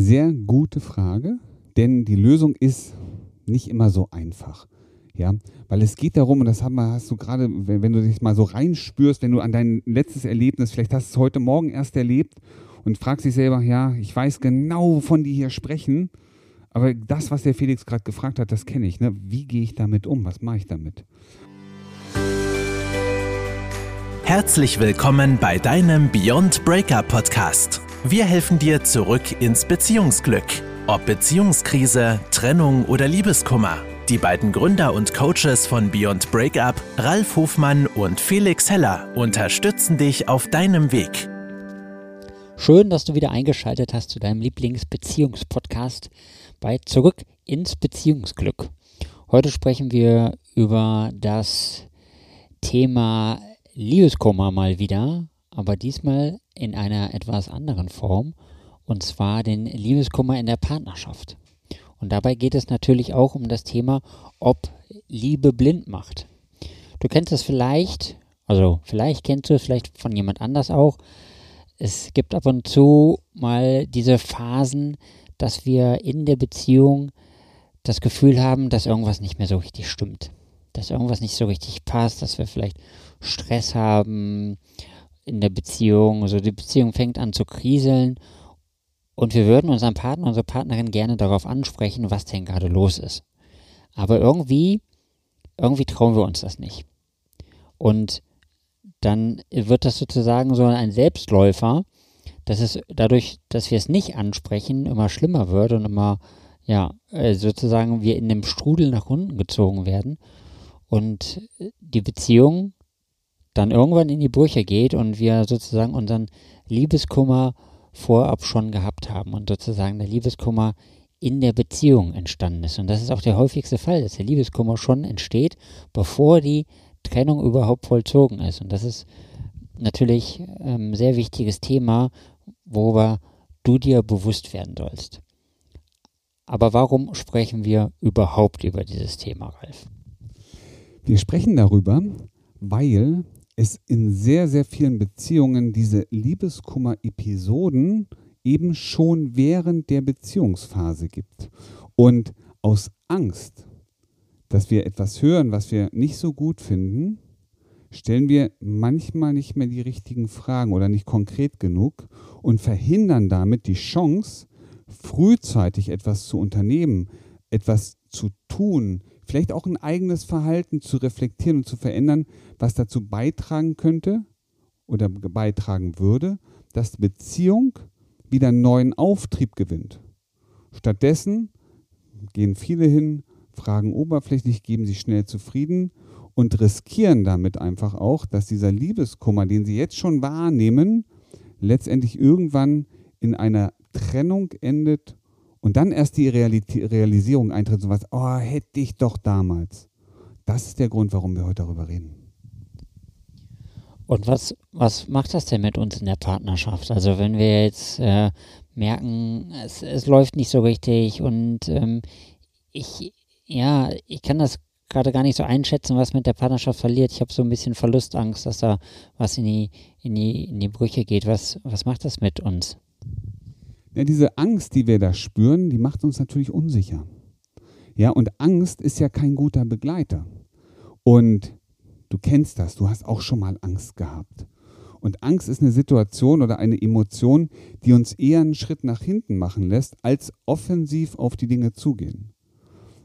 Sehr gute Frage, denn die Lösung ist nicht immer so einfach. Ja, weil es geht darum, und das hast du gerade, wenn, wenn, du dich mal so reinspürst, wenn du an dein letztes Erlebnis, vielleicht hast du es heute Morgen erst erlebt und fragst dich selber, ja, ich weiß genau, wovon die hier sprechen, aber das, was der Felix gerade gefragt hat, das kenne ich. Ne? Wie gehe ich damit um? Was mache ich damit? Herzlich willkommen bei deinem Beyond Breakup Podcast. Wir helfen dir zurück ins Beziehungsglück. Ob Beziehungskrise, Trennung oder Liebeskummer. Die beiden Gründer und Coaches von Beyond Breakup, Ralf Hofmann und Felix Heller, unterstützen dich auf deinem Weg. Schön, dass du wieder eingeschaltet hast zu deinem Lieblingsbeziehungspodcast bei Zurück ins Beziehungsglück. Heute sprechen wir über das Thema Liebeskummer mal wieder, aber diesmal in einer etwas anderen Form, und zwar den Liebeskummer in der Partnerschaft. Und dabei geht es natürlich auch um das Thema, ob Liebe blind macht. Du kennst es vielleicht, also vielleicht kennst du es vielleicht von jemand anders auch. Es gibt ab und zu mal diese Phasen, dass wir in der Beziehung das Gefühl haben, dass irgendwas nicht mehr so richtig stimmt. Dass irgendwas nicht so richtig passt, dass wir vielleicht Stress haben, in der Beziehung. Also die Beziehung fängt an zu kriseln und wir würden unseren Partner, unsere Partnerin gerne darauf ansprechen, was denn gerade los ist. Aber irgendwie, irgendwie trauen wir uns das nicht. Und dann wird das sozusagen so ein Selbstläufer, dass es dadurch, dass wir es nicht ansprechen, immer schlimmer wird und immer, ja, äh, sozusagen wir in dem Strudel nach unten gezogen werden und die Beziehung dann irgendwann in die Brüche geht und wir sozusagen unseren Liebeskummer vorab schon gehabt haben und sozusagen der Liebeskummer in der Beziehung entstanden ist. Und das ist auch der häufigste Fall, dass der Liebeskummer schon entsteht, bevor die Trennung überhaupt vollzogen ist. Und das ist natürlich ein ähm, sehr wichtiges Thema, worüber du dir bewusst werden sollst. Aber warum sprechen wir überhaupt über dieses Thema, Ralf? Wir sprechen darüber, weil es in sehr, sehr vielen Beziehungen diese Liebeskummer-Episoden eben schon während der Beziehungsphase gibt. Und aus Angst, dass wir etwas hören, was wir nicht so gut finden, stellen wir manchmal nicht mehr die richtigen Fragen oder nicht konkret genug und verhindern damit die Chance, frühzeitig etwas zu unternehmen, etwas zu tun, vielleicht auch ein eigenes Verhalten zu reflektieren und zu verändern, was dazu beitragen könnte oder beitragen würde, dass die Beziehung wieder neuen Auftrieb gewinnt. Stattdessen gehen viele hin, fragen oberflächlich, geben sich schnell zufrieden und riskieren damit einfach auch, dass dieser Liebeskummer, den sie jetzt schon wahrnehmen, letztendlich irgendwann in einer Trennung endet und dann erst die Realitä Realisierung eintritt, so was, oh, hätte ich doch damals. Das ist der Grund, warum wir heute darüber reden. Und was, was macht das denn mit uns in der Partnerschaft? Also wenn wir jetzt äh, merken, es, es läuft nicht so richtig und ähm, ich, ja, ich kann das gerade gar nicht so einschätzen, was mit der Partnerschaft verliert. Ich habe so ein bisschen Verlustangst, dass da was in die, in die, in die Brüche geht. Was, was macht das mit uns? Ja, diese Angst, die wir da spüren, die macht uns natürlich unsicher. Ja, und Angst ist ja kein guter Begleiter. Und du kennst das, du hast auch schon mal Angst gehabt. Und Angst ist eine Situation oder eine Emotion, die uns eher einen Schritt nach hinten machen lässt, als offensiv auf die Dinge zugehen.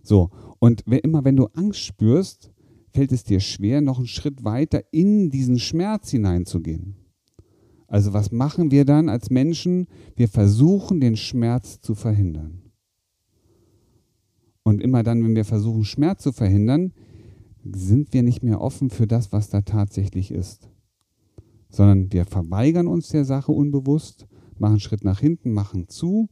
So, und immer wenn du Angst spürst, fällt es dir schwer, noch einen Schritt weiter in diesen Schmerz hineinzugehen. Also was machen wir dann als Menschen? Wir versuchen den Schmerz zu verhindern. Und immer dann, wenn wir versuchen, Schmerz zu verhindern, sind wir nicht mehr offen für das, was da tatsächlich ist. Sondern wir verweigern uns der Sache unbewusst, machen Schritt nach hinten, machen zu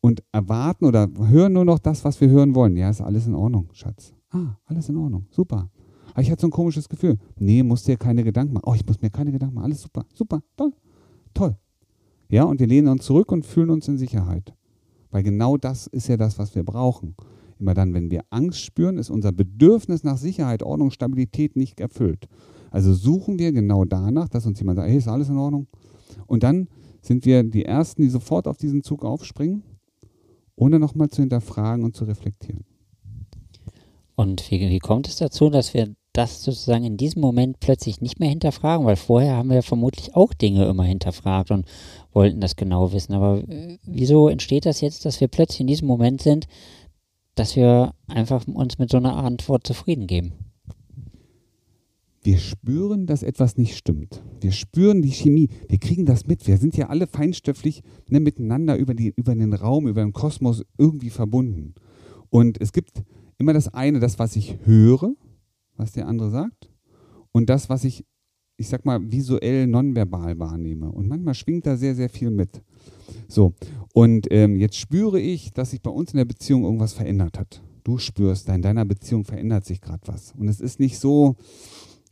und erwarten oder hören nur noch das, was wir hören wollen. Ja, ist alles in Ordnung, Schatz. Ah, alles in Ordnung, super. Aber ich hatte so ein komisches Gefühl. Nee, musst dir keine Gedanken machen. Oh, ich muss mir keine Gedanken machen. Alles super, super, toll. Toll. Ja, und wir lehnen uns zurück und fühlen uns in Sicherheit. Weil genau das ist ja das, was wir brauchen. Immer dann, wenn wir Angst spüren, ist unser Bedürfnis nach Sicherheit, Ordnung, Stabilität nicht erfüllt. Also suchen wir genau danach, dass uns jemand sagt, hey, ist alles in Ordnung? Und dann sind wir die Ersten, die sofort auf diesen Zug aufspringen ohne nochmal zu hinterfragen und zu reflektieren. Und wie, wie kommt es dazu, dass wir das sozusagen in diesem Moment plötzlich nicht mehr hinterfragen? Weil vorher haben wir vermutlich auch Dinge immer hinterfragt und wollten das genau wissen. Aber wieso entsteht das jetzt, dass wir plötzlich in diesem Moment sind, dass wir einfach uns mit so einer Antwort zufrieden geben? Wir spüren, dass etwas nicht stimmt. Wir spüren die Chemie. Wir kriegen das mit. Wir sind ja alle feinstofflich ne, miteinander über, die, über den Raum, über den Kosmos irgendwie verbunden. Und es gibt immer das eine, das, was ich höre, was der andere sagt, und das, was ich, ich sag mal, visuell nonverbal wahrnehme. Und manchmal schwingt da sehr, sehr viel mit. So, und ähm, jetzt spüre ich, dass sich bei uns in der Beziehung irgendwas verändert hat. Du spürst, in deiner Beziehung verändert sich gerade was. Und es ist nicht so,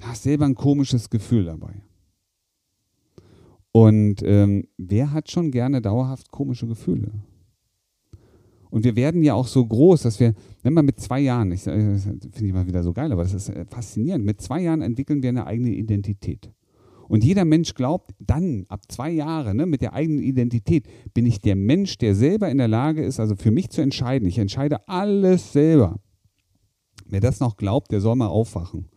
hast selber ein komisches Gefühl dabei. Und ähm, wer hat schon gerne dauerhaft komische Gefühle? Und wir werden ja auch so groß, dass wir, wenn man mit zwei Jahren, ich, das finde ich mal wieder so geil, aber das ist äh, faszinierend, mit zwei Jahren entwickeln wir eine eigene Identität. Und jeder Mensch glaubt, dann ab zwei Jahren ne, mit der eigenen Identität bin ich der Mensch, der selber in der Lage ist, also für mich zu entscheiden. Ich entscheide alles selber. Wer das noch glaubt, der soll mal aufwachen.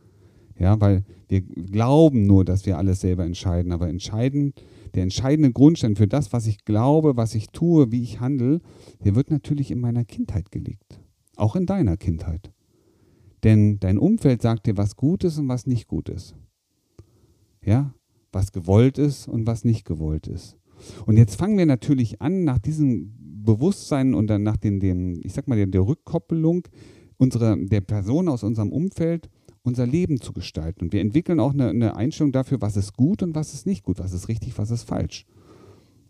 Ja, weil wir glauben nur, dass wir alles selber entscheiden. Aber entscheiden, der entscheidende Grundstein für das, was ich glaube, was ich tue, wie ich handle, der wird natürlich in meiner Kindheit gelegt. Auch in deiner Kindheit. Denn dein Umfeld sagt dir, was gut ist und was nicht gut ist. Ja, was gewollt ist und was nicht gewollt ist. Und jetzt fangen wir natürlich an, nach diesem Bewusstsein und dann nach den, den ich sag mal, der, der Rückkoppelung unserer, der Person aus unserem Umfeld unser Leben zu gestalten. Und wir entwickeln auch eine, eine, Einstellung dafür, was ist gut und was ist nicht gut, was ist richtig, was ist falsch.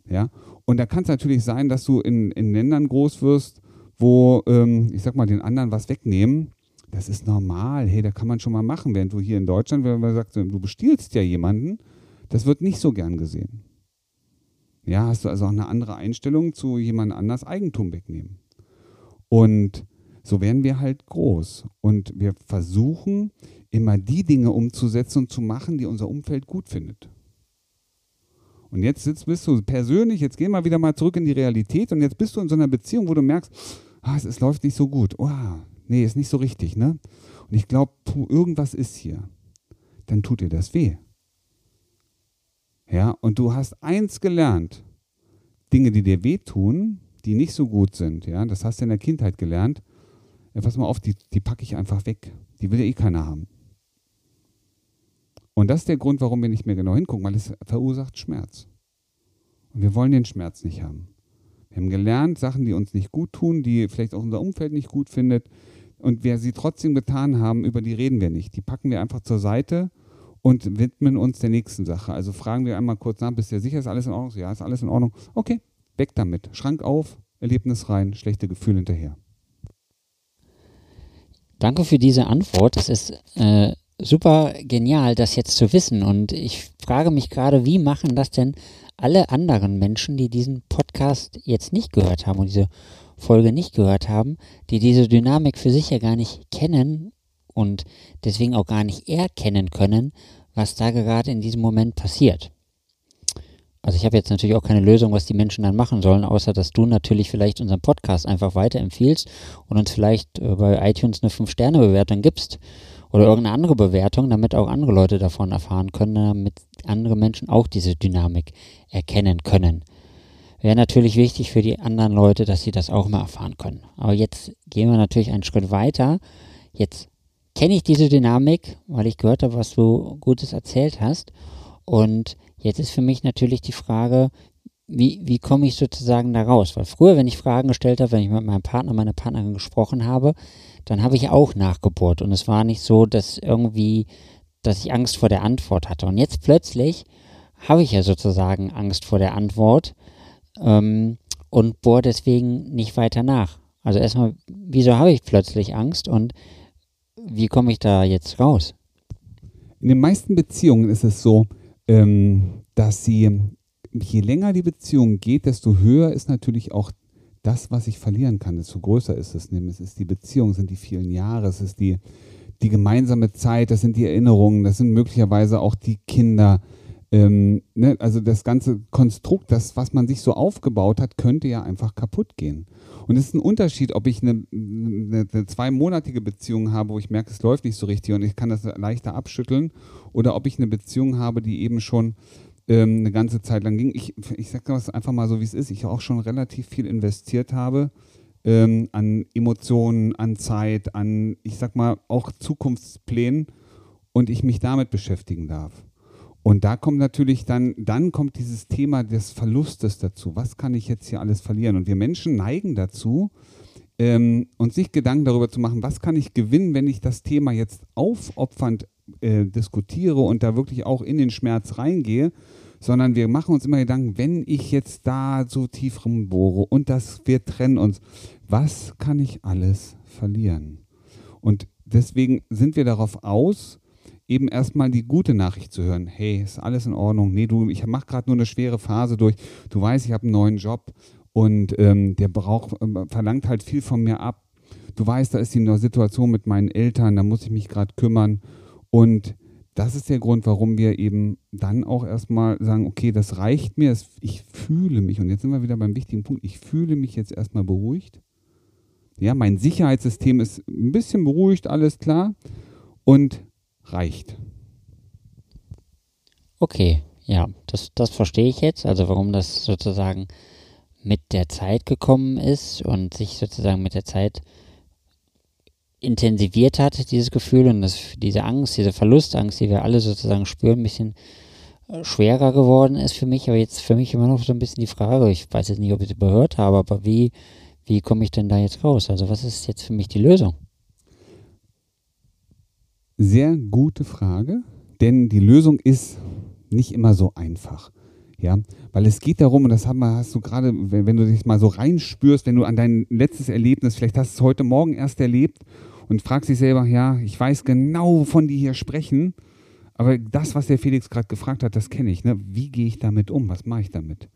Ja? Und da kann es natürlich sein, dass du in, in Ländern groß wirst, wo, ähm, ich sag mal, den anderen was wegnehmen. Das ist normal, hey, da kann man schon mal machen. Während du hier in Deutschland, wenn man sagt, du bestiehlst ja jemanden, das wird nicht so gern gesehen. Ja, hast du also auch eine andere Einstellung zu jemand anders Eigentum wegnehmen. Und so werden wir halt groß. Und wir versuchen immer die Dinge umzusetzen und zu machen, die unser Umfeld gut findet. Und jetzt sitzt, bist du persönlich, jetzt gehen wir wieder mal zurück in die Realität und jetzt bist du in so einer Beziehung, wo du merkst, ah, es, es läuft nicht so gut. Oh, nee, ist nicht so richtig, ne? Und ich glaube, irgendwas ist hier. Dann tut dir das weh. Ja, und du hast eins gelernt. Dinge, die dir wehtun, die nicht so gut sind, ja, das hast du in der Kindheit gelernt, ja, pass mal auf, die, die packe ich einfach weg. Die will ja eh keiner haben. Und das ist der Grund, warum wir nicht mehr genau hingucken, weil es verursacht Schmerz. Und wir wollen den Schmerz nicht haben. Wir haben gelernt, Sachen, die uns nicht gut tun, die vielleicht auch unser Umfeld nicht gut findet, und wer sie trotzdem getan haben, über die reden wir nicht. Die packen wir einfach zur Seite und widmen uns der nächsten Sache. Also fragen wir einmal kurz nach, bist du sicher, ist alles in Ordnung? Ja, ist alles in Ordnung. Okay, weg damit. Schrank auf, Erlebnis rein, schlechte Gefühle hinterher. Danke für diese Antwort. Das ist äh, super genial, das jetzt zu wissen. Und ich frage mich gerade, wie machen das denn alle anderen Menschen, die diesen Podcast jetzt nicht gehört haben und diese Folge nicht gehört haben, die diese Dynamik für sich ja gar nicht kennen und deswegen auch gar nicht erkennen können, was da gerade in diesem Moment passiert. Also ich habe jetzt natürlich auch keine Lösung, was die Menschen dann machen sollen, außer dass du natürlich vielleicht unseren Podcast einfach weiterempfiehlst und uns vielleicht äh, bei iTunes eine 5-Sterne-Bewertung gibst oder irgendeine andere Bewertung, damit auch andere Leute davon erfahren können, damit andere Menschen auch diese Dynamik erkennen können. Wäre natürlich wichtig für die anderen Leute, dass sie das auch mal erfahren können. Aber jetzt gehen wir natürlich einen Schritt weiter. Jetzt kenne ich diese Dynamik, weil ich gehört habe, was du Gutes erzählt hast. Und Jetzt ist für mich natürlich die Frage, wie, wie komme ich sozusagen da raus? Weil früher, wenn ich Fragen gestellt habe, wenn ich mit meinem Partner, meiner Partnerin gesprochen habe, dann habe ich auch nachgebohrt. Und es war nicht so, dass irgendwie, dass ich Angst vor der Antwort hatte. Und jetzt plötzlich habe ich ja sozusagen Angst vor der Antwort ähm, und bohre deswegen nicht weiter nach. Also erstmal, wieso habe ich plötzlich Angst und wie komme ich da jetzt raus? In den meisten Beziehungen ist es so, ähm, dass sie, je länger die Beziehung geht, desto höher ist natürlich auch das, was ich verlieren kann, desto größer ist es. Es ist die Beziehung, es sind die vielen Jahre, es ist die, die gemeinsame Zeit, das sind die Erinnerungen, das sind möglicherweise auch die Kinder. Ähm, ne, also das ganze Konstrukt, das, was man sich so aufgebaut hat, könnte ja einfach kaputt gehen. Und es ist ein Unterschied, ob ich eine, eine, eine zweimonatige Beziehung habe, wo ich merke, es läuft nicht so richtig und ich kann das leichter abschütteln, oder ob ich eine Beziehung habe, die eben schon ähm, eine ganze Zeit lang ging. Ich, ich sage das einfach mal so, wie es ist. Ich auch schon relativ viel investiert habe ähm, an Emotionen, an Zeit, an, ich sag mal, auch Zukunftsplänen und ich mich damit beschäftigen darf. Und da kommt natürlich dann, dann kommt dieses Thema des Verlustes dazu. Was kann ich jetzt hier alles verlieren? Und wir Menschen neigen dazu, ähm, uns sich Gedanken darüber zu machen, was kann ich gewinnen, wenn ich das Thema jetzt aufopfernd äh, diskutiere und da wirklich auch in den Schmerz reingehe, sondern wir machen uns immer Gedanken, wenn ich jetzt da so tief rumbohre und das, wir trennen uns, was kann ich alles verlieren? Und deswegen sind wir darauf aus, eben erstmal die gute Nachricht zu hören. Hey, ist alles in Ordnung? Nee, du, ich mache gerade nur eine schwere Phase durch. Du weißt, ich habe einen neuen Job und ähm, der braucht, äh, verlangt halt viel von mir ab. Du weißt, da ist die Situation mit meinen Eltern, da muss ich mich gerade kümmern. Und das ist der Grund, warum wir eben dann auch erstmal sagen, okay, das reicht mir, ich fühle mich, und jetzt sind wir wieder beim wichtigen Punkt, ich fühle mich jetzt erstmal beruhigt. Ja, mein Sicherheitssystem ist ein bisschen beruhigt, alles klar. Und reicht. Okay, ja, das, das verstehe ich jetzt. Also warum das sozusagen mit der Zeit gekommen ist und sich sozusagen mit der Zeit intensiviert hat, dieses Gefühl und das, diese Angst, diese Verlustangst, die wir alle sozusagen spüren, ein bisschen äh, schwerer geworden ist für mich. Aber jetzt für mich immer noch so ein bisschen die Frage, ich weiß jetzt nicht, ob ich es überhört habe, aber wie, wie komme ich denn da jetzt raus? Also was ist jetzt für mich die Lösung? Sehr gute Frage, denn die Lösung ist nicht immer so einfach. Ja, weil es geht darum, und das hast du gerade, wenn, wenn, du dich mal so reinspürst, wenn du an dein letztes Erlebnis, vielleicht hast du es heute Morgen erst erlebt und fragst dich selber, ja, ich weiß genau, wovon die hier sprechen, aber das, was der Felix gerade gefragt hat, das kenne ich. Ne? Wie gehe ich damit um? Was mache ich damit?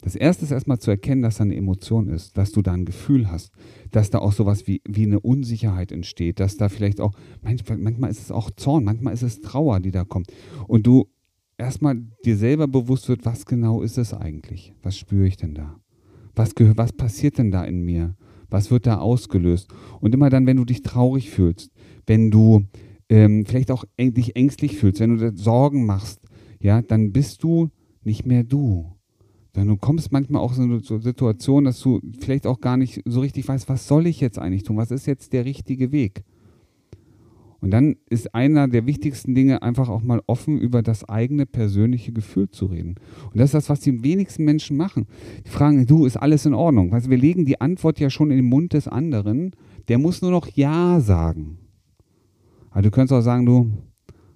Das erste ist erstmal zu erkennen, dass da eine Emotion ist, dass du da ein Gefühl hast, dass da auch sowas wie, wie eine Unsicherheit entsteht, dass da vielleicht auch, manchmal, ist es auch Zorn, manchmal ist es Trauer, die da kommt. Und du erstmal dir selber bewusst wird, was genau ist es eigentlich? Was spüre ich denn da? Was, was passiert denn da in mir? Was wird da ausgelöst? Und immer dann, wenn du dich traurig fühlst, wenn du ähm, vielleicht auch dich ängstlich fühlst, wenn du Sorgen machst, ja, dann bist du nicht mehr du. Denn du kommst manchmal auch in so eine Situation, dass du vielleicht auch gar nicht so richtig weißt, was soll ich jetzt eigentlich tun? Was ist jetzt der richtige Weg? Und dann ist einer der wichtigsten Dinge einfach auch mal offen über das eigene persönliche Gefühl zu reden. Und das ist das, was die wenigsten Menschen machen. Die fragen, du, ist alles in Ordnung? Weißt, wir legen die Antwort ja schon in den Mund des anderen. Der muss nur noch Ja sagen. Aber du könntest auch sagen, du,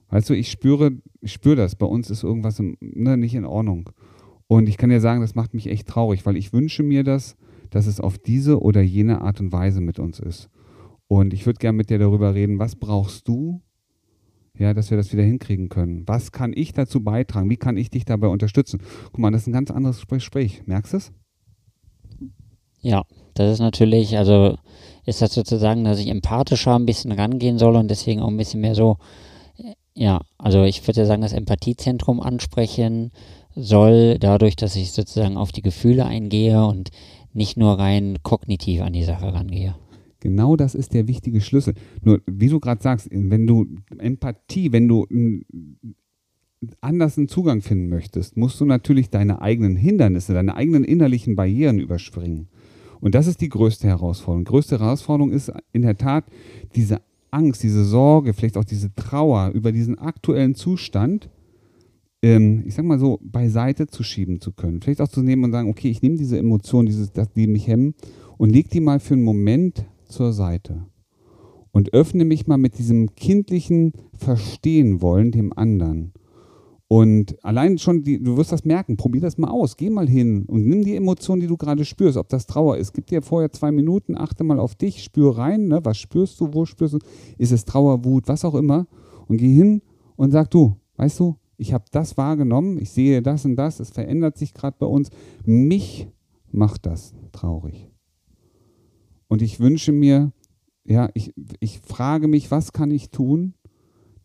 weißt du, ich spüre, ich spüre das. Bei uns ist irgendwas im, ne, nicht in Ordnung. Und ich kann dir sagen, das macht mich echt traurig, weil ich wünsche mir das, dass es auf diese oder jene Art und Weise mit uns ist. Und ich würde gerne mit dir darüber reden, was brauchst du, ja, dass wir das wieder hinkriegen können? Was kann ich dazu beitragen? Wie kann ich dich dabei unterstützen? Guck mal, das ist ein ganz anderes Gespräch. Merkst du es? Ja, das ist natürlich, also ist das sozusagen, dass ich empathischer ein bisschen rangehen soll und deswegen auch ein bisschen mehr so, ja, also ich würde sagen, das Empathiezentrum ansprechen, soll, dadurch, dass ich sozusagen auf die Gefühle eingehe und nicht nur rein kognitiv an die Sache rangehe. Genau das ist der wichtige Schlüssel. Nur, wie du gerade sagst, wenn du Empathie, wenn du anders einen Zugang finden möchtest, musst du natürlich deine eigenen Hindernisse, deine eigenen innerlichen Barrieren überspringen. Und das ist die größte Herausforderung. Die größte Herausforderung ist in der Tat diese Angst, diese Sorge, vielleicht auch diese Trauer über diesen aktuellen Zustand ähm, ich sag mal so, beiseite zu schieben zu können. Vielleicht auch zu nehmen und sagen, okay, ich nehme diese Emotionen, dieses, die mich hemmen, und leg die mal für einen Moment zur Seite. Und öffne mich mal mit diesem kindlichen Verstehen wollen dem anderen. Und allein schon, die, du wirst das merken, probier das mal aus, geh mal hin und nimm die Emotion, die du gerade spürst, ob das Trauer ist. Gib dir vorher zwei Minuten, achte mal auf dich, spür rein, ne, was spürst du, wo spürst du, ist es Trauer, Wut, was auch immer. Und geh hin und sag du, weißt du, ich habe das wahrgenommen, ich sehe das und das, es verändert sich gerade bei uns. Mich macht das traurig. Und ich wünsche mir, ja, ich, ich frage mich, was kann ich tun,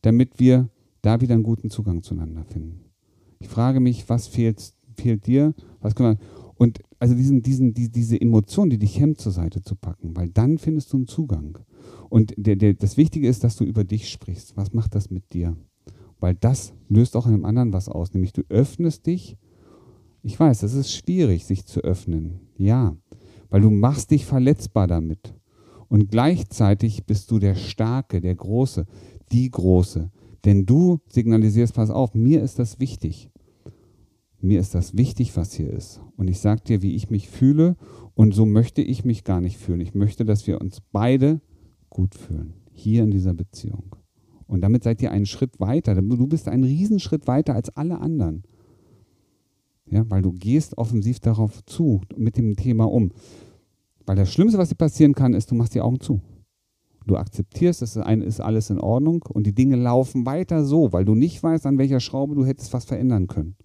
damit wir da wieder einen guten Zugang zueinander finden. Ich frage mich, was fehlt, fehlt dir? Was können wir, und also diesen, diesen, die, diese Emotion, die dich hemmt, zur Seite zu packen, weil dann findest du einen Zugang. Und der, der, das Wichtige ist, dass du über dich sprichst. Was macht das mit dir? Weil das löst auch in einem anderen was aus, nämlich du öffnest dich. Ich weiß, es ist schwierig, sich zu öffnen. Ja, weil du machst dich verletzbar damit. Und gleichzeitig bist du der Starke, der Große, die Große. Denn du signalisierst, pass auf, mir ist das wichtig. Mir ist das wichtig, was hier ist. Und ich sage dir, wie ich mich fühle. Und so möchte ich mich gar nicht fühlen. Ich möchte, dass wir uns beide gut fühlen. Hier in dieser Beziehung. Und damit seid ihr einen Schritt weiter. Du bist einen Riesenschritt weiter als alle anderen. Ja, weil du gehst offensiv darauf zu, mit dem Thema um. Weil das Schlimmste, was dir passieren kann, ist, du machst die Augen zu. Du akzeptierst, es ist alles in Ordnung und die Dinge laufen weiter so, weil du nicht weißt, an welcher Schraube du hättest was verändern können.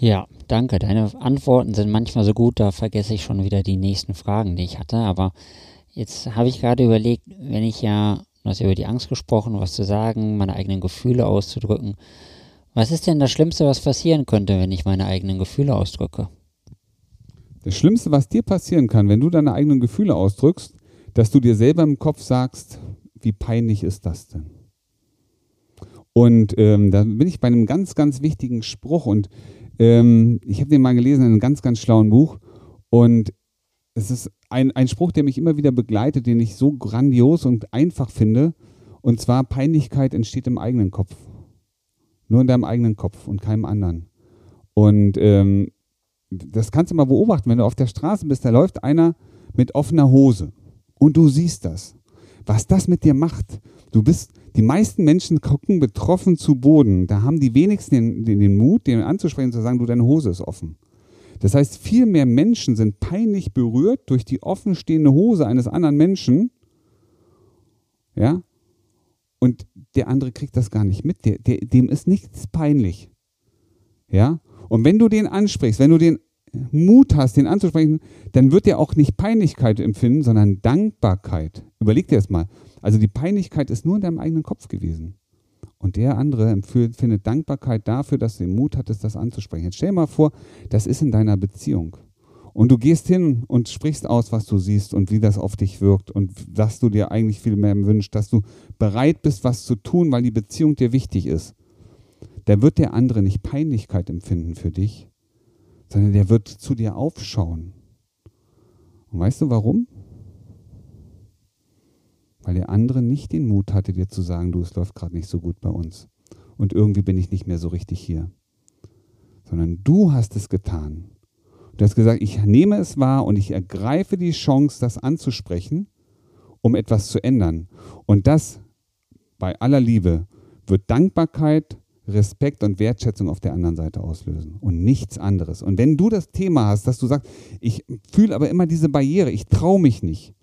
Ja, danke. Deine Antworten sind manchmal so gut, da vergesse ich schon wieder die nächsten Fragen, die ich hatte. Aber jetzt habe ich gerade überlegt, wenn ich ja, du hast ja über die Angst gesprochen, was zu sagen, meine eigenen Gefühle auszudrücken. Was ist denn das Schlimmste, was passieren könnte, wenn ich meine eigenen Gefühle ausdrücke? Das Schlimmste, was dir passieren kann, wenn du deine eigenen Gefühle ausdrückst, dass du dir selber im Kopf sagst, wie peinlich ist das denn? Und ähm, da bin ich bei einem ganz, ganz wichtigen Spruch und ähm, ich habe den mal gelesen in einem ganz, ganz schlauen Buch und es ist ein, ein Spruch, der mich immer wieder begleitet, den ich so grandios und einfach finde. Und zwar, Peinlichkeit entsteht im eigenen Kopf. Nur in deinem eigenen Kopf und keinem anderen. Und ähm, das kannst du mal beobachten, wenn du auf der Straße bist, da läuft einer mit offener Hose und du siehst das. Was das mit dir macht. Du bist, die meisten Menschen gucken betroffen zu Boden. Da haben die wenigsten den, den, den Mut, den anzusprechen, zu sagen, du, deine Hose ist offen. Das heißt, viel mehr Menschen sind peinlich berührt durch die offenstehende Hose eines anderen Menschen. Ja? Und der andere kriegt das gar nicht mit. Der, der, dem ist nichts peinlich. Ja? Und wenn du den ansprichst, wenn du den Mut hast, den anzusprechen, dann wird er auch nicht Peinlichkeit empfinden, sondern Dankbarkeit. Überleg dir das mal. Also die Peinlichkeit ist nur in deinem eigenen Kopf gewesen. Und der andere empfindet Dankbarkeit dafür, dass du den Mut hattest, das anzusprechen. Jetzt stell dir mal vor, das ist in deiner Beziehung. Und du gehst hin und sprichst aus, was du siehst und wie das auf dich wirkt und dass du dir eigentlich viel mehr wünschst, dass du bereit bist, was zu tun, weil die Beziehung dir wichtig ist. Da wird der andere nicht Peinlichkeit empfinden für dich, sondern der wird zu dir aufschauen. Und weißt du warum? Weil der andere nicht den Mut hatte, dir zu sagen, du, es läuft gerade nicht so gut bei uns. Und irgendwie bin ich nicht mehr so richtig hier. Sondern du hast es getan. Du hast gesagt, ich nehme es wahr und ich ergreife die Chance, das anzusprechen, um etwas zu ändern. Und das bei aller Liebe wird Dankbarkeit, Respekt und Wertschätzung auf der anderen Seite auslösen und nichts anderes. Und wenn du das Thema hast, dass du sagst, ich fühle aber immer diese Barriere, ich traue mich nicht,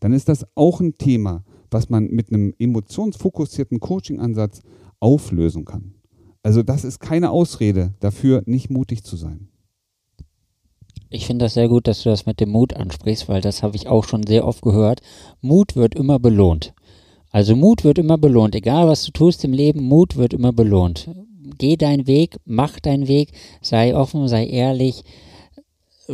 dann ist das auch ein Thema, was man mit einem emotionsfokussierten Coaching-Ansatz auflösen kann. Also das ist keine Ausrede dafür, nicht mutig zu sein. Ich finde das sehr gut, dass du das mit dem Mut ansprichst, weil das habe ich auch schon sehr oft gehört. Mut wird immer belohnt. Also Mut wird immer belohnt. Egal was du tust im Leben, Mut wird immer belohnt. Geh deinen Weg, mach deinen Weg, sei offen, sei ehrlich,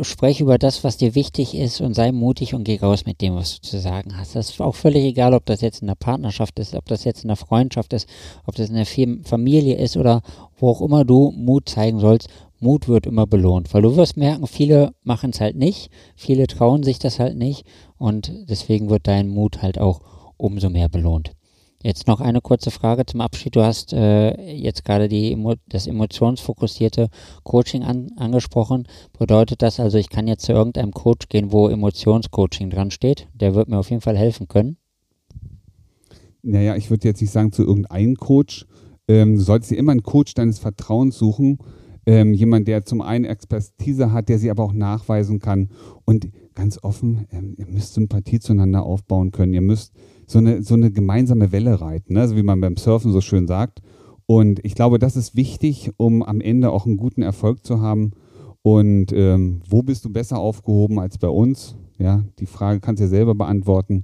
sprech über das, was dir wichtig ist und sei mutig und geh raus mit dem, was du zu sagen hast. Das ist auch völlig egal, ob das jetzt in der Partnerschaft ist, ob das jetzt in der Freundschaft ist, ob das in der Familie ist oder wo auch immer du Mut zeigen sollst. Mut wird immer belohnt, weil du wirst merken, viele machen es halt nicht, viele trauen sich das halt nicht und deswegen wird dein Mut halt auch umso mehr belohnt. Jetzt noch eine kurze Frage zum Abschied. Du hast äh, jetzt gerade die, das emotionsfokussierte Coaching an, angesprochen. Bedeutet das also, ich kann jetzt zu irgendeinem Coach gehen, wo Emotionscoaching dran steht? Der wird mir auf jeden Fall helfen können. Naja, ich würde jetzt nicht sagen zu irgendeinem Coach. Ähm, du solltest dir immer einen Coach deines Vertrauens suchen. Ähm, jemand, der zum einen Expertise hat, der sie aber auch nachweisen kann. Und ganz offen, ähm, ihr müsst Sympathie zueinander aufbauen können. Ihr müsst so eine, so eine gemeinsame Welle reiten, ne? so wie man beim Surfen so schön sagt. Und ich glaube, das ist wichtig, um am Ende auch einen guten Erfolg zu haben. Und ähm, wo bist du besser aufgehoben als bei uns? Ja, die Frage kannst du ja selber beantworten.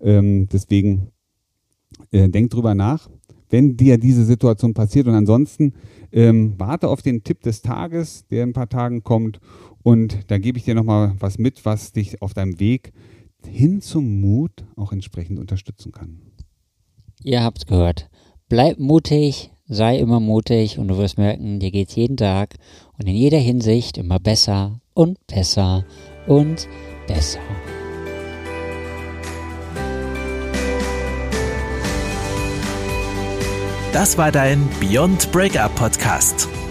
Ähm, deswegen äh, denk drüber nach. wenn dir diese Situation passiert. Und ansonsten ähm, warte auf den Tipp des Tages, der in ein paar Tagen kommt. Und da gebe ich dir nochmal was mit, was dich auf deinem Weg hin zum Mut auch entsprechend unterstützen kann. Ihr habt's gehört. Bleib mutig, sei immer mutig und du wirst merken, dir geht's jeden Tag und in jeder Hinsicht immer besser und besser und besser. Das war dein Beyond Breakup Podcast.